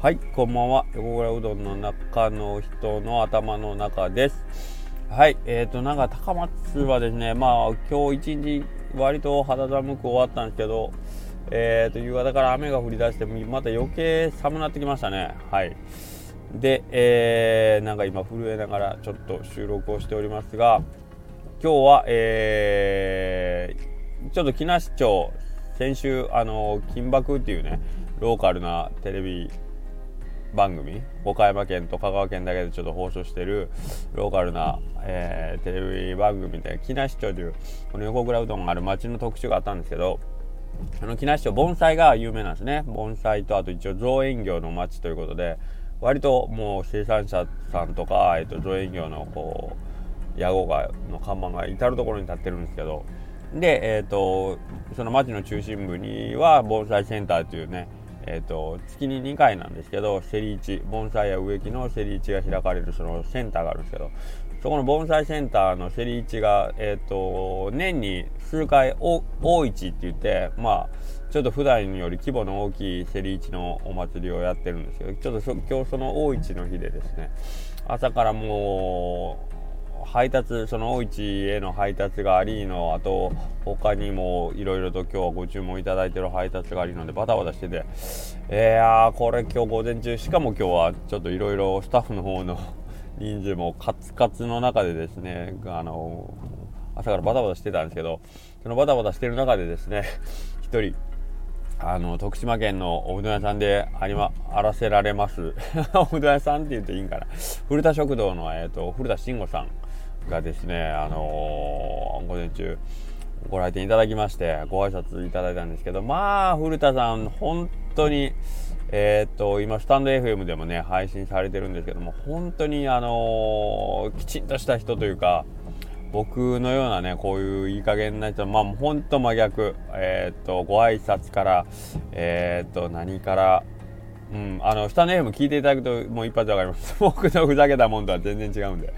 はい、こんばんは。横倉うどんの中の人の頭の中です。はい、えーと、なんか高松はですね、まあ今日一日割と肌寒く終わったんですけど、えーと、夕方から雨が降り出して、また余計寒なってきましたね。はい。で、えー、なんか今震えながらちょっと収録をしておりますが、今日は、えー、ちょっと木梨町、先週、あの、金箔っていうね、ローカルなテレビ番組岡山県と香川県だけでちょっと放送してるローカルな、えー、テレビ番組で木梨町というこの横倉うどんがある町の特集があったんですけどあの木梨町盆栽が有名なんですね。盆栽とあと一応造園業の町ということで割ともう生産者さんとか、えー、と造園業のこう屋号がの看板が至る所に立ってるんですけどで、えーと、その町の中心部には盆栽センターというねえーと、月に2回なんですけど競り市盆栽や植木の競り市が開かれるそのセンターがあるんですけどそこの盆栽センターの競り市が、えーと、年に数回大市って言ってまあちょっと普段より規模の大きい競り市のお祭りをやってるんですけどちょっと今日その大市の日でですね朝からもう配達その大市への配達がありのあと他にもいろいろと今日はご注文いただいてる配達がありのでバタバタしてて。いやーこれ今日午前中しかも今日はちょっといろいろスタッフの方の人数もカツカツの中でですねあの朝からバタバタしてたんですけどそのバタバタしてる中でですね 1人あの徳島県のおうどん屋さんでありまあらせられます。おうどん屋さんって言っていいんかな。古田食堂の、えーと古田慎吾さん。がですね、あのー、午前中ご来店いただきましてご挨拶いただいたんですけどまあ古田さん本当にえー、っと今スタンド FM でもね配信されてるんですけども本当にあのー、きちんとした人というか僕のようなねこういういい加減な人まあ本当真逆えー、っとご挨拶からえっと何からうん、あの、スタンド FM 聞いていただくともう一発わかります。僕のふざけたもんとは全然違うんで。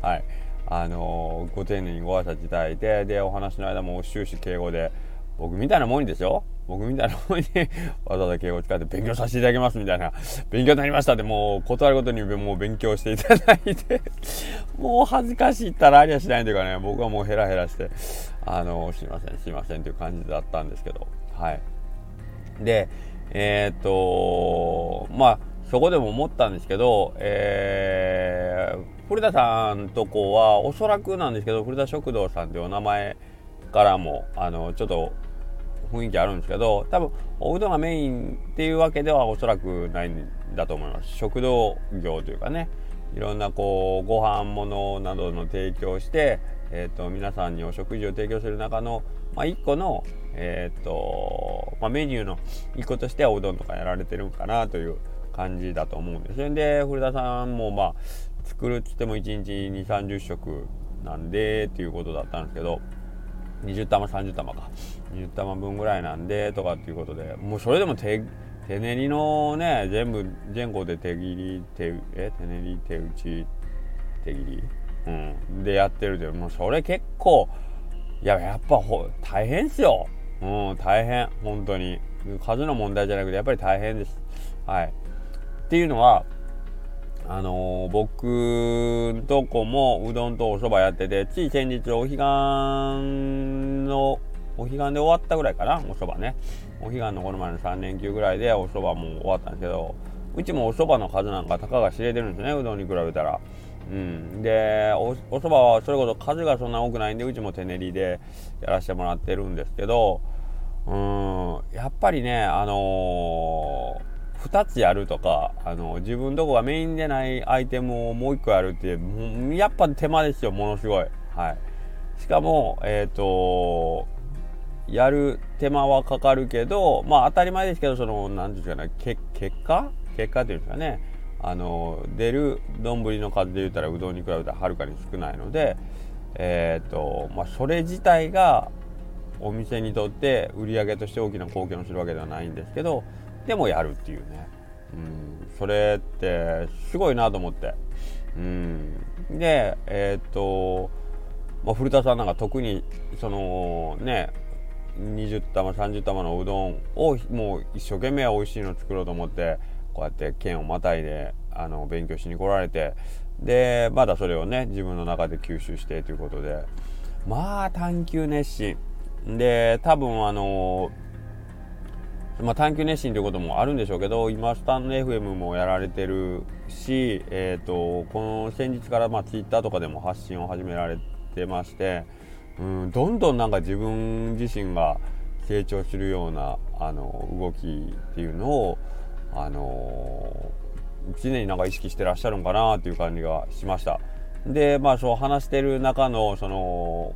はい。あのご丁寧にご挨拶いただいてでお話の間も終始敬語で僕みたいなもんですよ。僕みたいなもんに わざわざ敬語を使って勉強させていただきますみたいな。勉強になりましたってもう断るごとにもう勉強していただいて もう恥ずかしいったらありゃしないというかね僕はもうヘラヘラしてあのすいませんすいませんという感じだったんですけど。はい。でえー、っとまあそこでも思ったんですけど、えー、古田さんとこはおそらくなんですけど古田食堂さんというお名前からもあのちょっと雰囲気あるんですけど多分おうどんがメインっていうわけではおそらくないんだと思います。食堂業というかね。いろんなこうご飯物などの提供して、えーと、皆さんにお食事を提供する中の、まあ、1個の、えーとまあ、メニューの1個としてはおうどんとかやられてるかなという感じだと思うんですよで古田さんもまあ作るっつっても1日2 3 0食なんでっていうことだったんですけど20玉30玉か。20玉分ぐらいなんでとかっていうことでもうそれでも手手練りのね全部前後で手切り手え？手練り手打ち手切り、うん、でやってるでもうそれ結構いややっぱほ大変っすよ。うん大変。本当に。数の問題じゃなくてやっぱり大変です。はい。っていうのはあのー、僕とこもうどんとお蕎麦やっててつい先日お彼岸のお彼岸で終わったぐらいかなお蕎麦ね。お彼岸のこの前の3連休ぐらいでお蕎麦も終わったんですけどうちもお蕎麦の数なんかたかが知れてるんですねうどんに比べたら。うん、でおお蕎麦はそれこそ数がそんな多くないんでうちも手練りでやらせてもらってるんですけどうん。やっぱりねあのー2つやるとかあの自分どこがメインでないアイテムをもう1個やるってやっぱ手間ですよものすごい。はい。しかもえっ、ー、とやる手間はかかるけどまあ当たり前ですけどその何て言うんですかね結果？結果っていうんですかね。あの出る丼の数で言ったらうどんに比べたらはるかに少ないのでえっ、ー、とまあそれ自体がお店にとって売り上げとして大きな貢献をするわけではないんですけどでもやるっていうね、うん、それってすごいなと思って、うん、でえー、っと、まあ、古田さんなんか特にそのね20玉30玉のうどんをもう一生懸命美味しいの作ろうと思ってこうやって県をまたいであの勉強しに来られてでまだそれをね自分の中で吸収してということで。まあ探求熱心。で多分あのまあ、探求熱心ということもあるんでしょうけど今スタンド FM もやられてるし、えーと、この先日からまあ Twitter とかでも発信を始められてまして、うん、どんどんなんか自分自身が成長するようなあの動きっていうのを、あの常になんか意識してらっしゃるんかなっていう感じがしました。でまあそう話してる中のその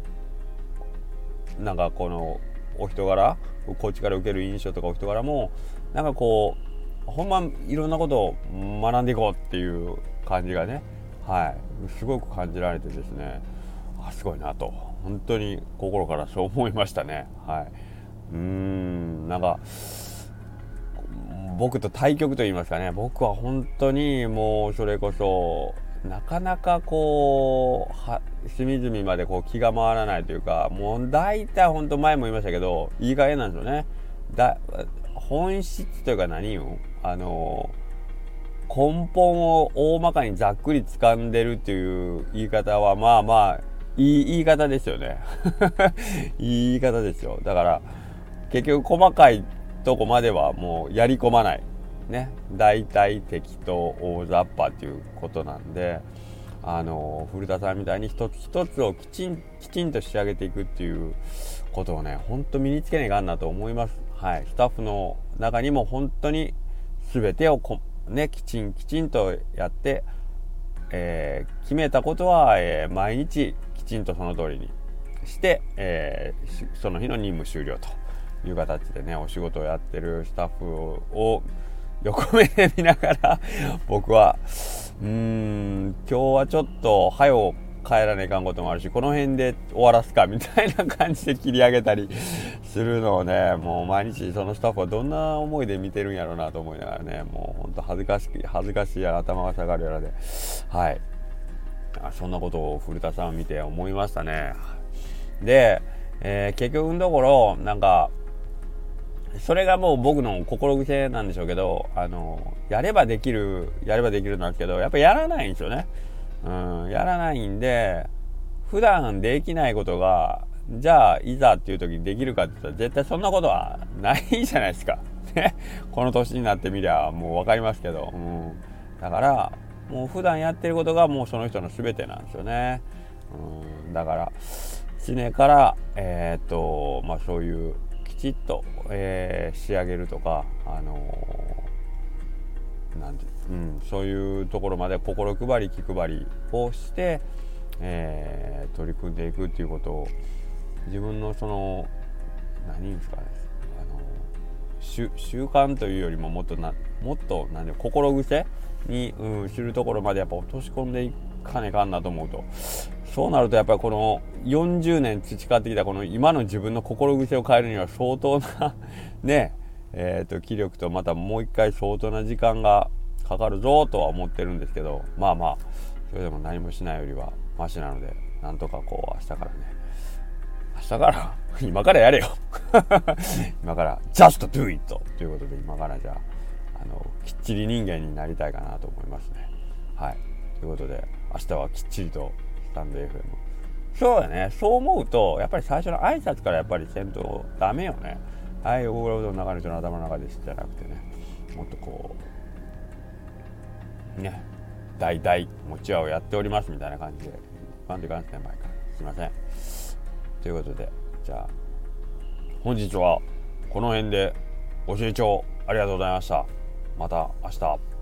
なんかこのお人柄こっちから受ける印象とかお人柄もなんかこうほんまいろんなことを学んでいこうっていう感じがねはいすごく感じられてですねあすごいなと本当に心からそう思いましたねはいうんなんか僕と対局と言いますかね僕は本当にもうそれこそなかなかこうは隅々までこう気が回らないというかもう大体本当前も言いましたけどいい加減なんですよね。だ本質というか何よ。あの根本を大まかにざっくり掴んでるっていう言い方はまあまあいい言い方ですよね。いい言い方ですよ。だから結局細かいとこまではもうやり込まない。ね。大体適当大雑把っていうことなんで。あの古田さんみたいに一つ一つをきちんきちんと仕上げていくっていうことをねほんと身につけないかんなと思います。はい。スタッフの中にも本当に全てをこねきちんきちんとやって、えー、決めたことは、えー、毎日きちんとその通りにして、えー、その日の任務終了という形でねお仕事をやってるスタッフを横目で見ながら僕はうーん今日はちょっと早う帰らないかんこともあるしこの辺で終わらすかみたいな感じで切り上げたりするのをねもう毎日そのスタッフはどんな思いで見てるんやろうなと思いながらねもうほんと恥ずかしい恥ずかしいや頭が下がるやらではい。そんなことを古田さんを見て思いましたね。で、えー、結局のところなんかそれがもう僕の心癖なんでしょうけど、あの、やればできる、やればできるんですけど、やっぱやらないんですよね。うん、やらないんで、普段できないことが、じゃあ、いざっていう時にできるかって言ったら、絶対そんなことはないじゃないですか。ね。この年になってみりゃ、もう分かりますけど。うん。だから、もう普段やってることがもうその人の全てなんですよね。うん。だから、常から、えー、っと、まあそういう、きちっと、えー、仕上げるとか、あのー、なんてうん、そういうところまで心配り気配りをして、えー、取り組んでいくっていうことを自分のその何ですかねあの習慣というよりももっとなもっと何心癖に、うん、知るところまでやっぱ落とし込んでいかねかんなと思うと。そうなるとやっぱりこの40年培ってきたこの今の自分の心癖を変えるには相当な ねえーと、気力とまたもう一回相当な時間がかかるぞとは思ってるんですけどまあまあそれでも何もしないよりはマシなのでなんとかこう明日からね明日から 今からやれよ。今から just do it! ということで今からじゃああのきっちり人間になりたいかなと思いますね。はい。ということで明日はきっちりとタンド FM そうだね。そう思うとやっぱり最初の挨拶からやっぱりせんとダメよね。はい大浦うどんの中の人の頭の中ですじゃなくてね。もっとこうね大々持ち屋をやっておりますみたいな感じでバンディガン先輩からすいません。ということでじゃあ本日はこの辺でご清聴ありがとうございました。また明日。